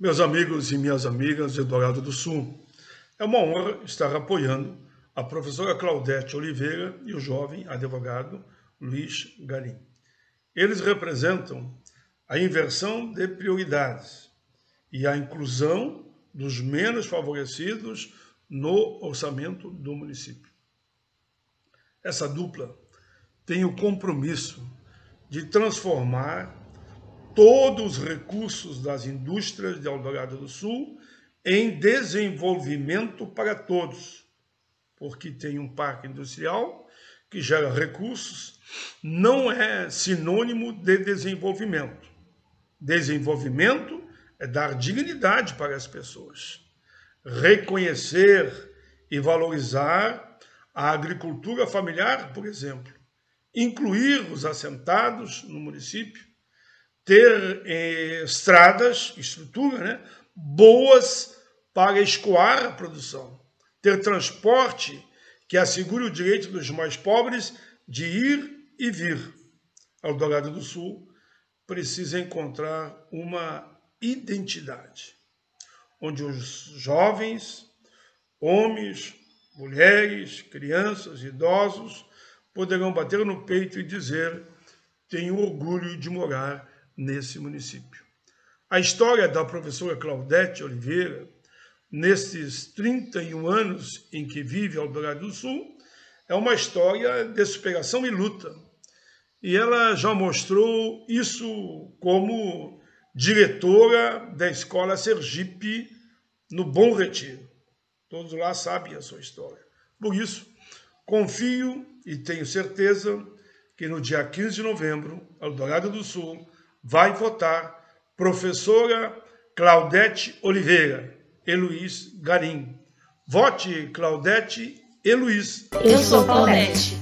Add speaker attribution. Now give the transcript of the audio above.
Speaker 1: Meus amigos e minhas amigas de Dourado do Sul, é uma honra estar apoiando a professora Claudete Oliveira e o jovem advogado Luiz Garim. Eles representam a inversão de prioridades e a inclusão dos menos favorecidos no orçamento do município. Essa dupla tem o compromisso de transformar todos os recursos das indústrias de Eldorado do Sul em desenvolvimento para todos, porque tem um parque industrial que gera recursos, não é sinônimo de desenvolvimento. Desenvolvimento é dar dignidade para as pessoas, reconhecer e valorizar a agricultura familiar, por exemplo, incluir os assentados no município, ter eh, estradas, estrutura, né, boas para escoar a produção, ter transporte que assegure o direito dos mais pobres de ir e vir. Eldorado do Sul precisa encontrar uma identidade, onde os jovens, homens, mulheres, crianças, idosos poderão bater no peito e dizer: tenho orgulho de morar nesse município. A história da professora Claudete Oliveira, nesses 31 anos em que vive Eldorado do Sul, é uma história de superação e luta. E ela já mostrou isso como diretora da Escola Sergipe no Bom Retiro. Todos lá sabem a sua história. Por isso, confio e tenho certeza que no dia 15 de novembro, Eldorado do Sul vai votar professora Claudete Oliveira e Luiz Garim. Vote Claudete e Luiz.
Speaker 2: Eu sou Claudete.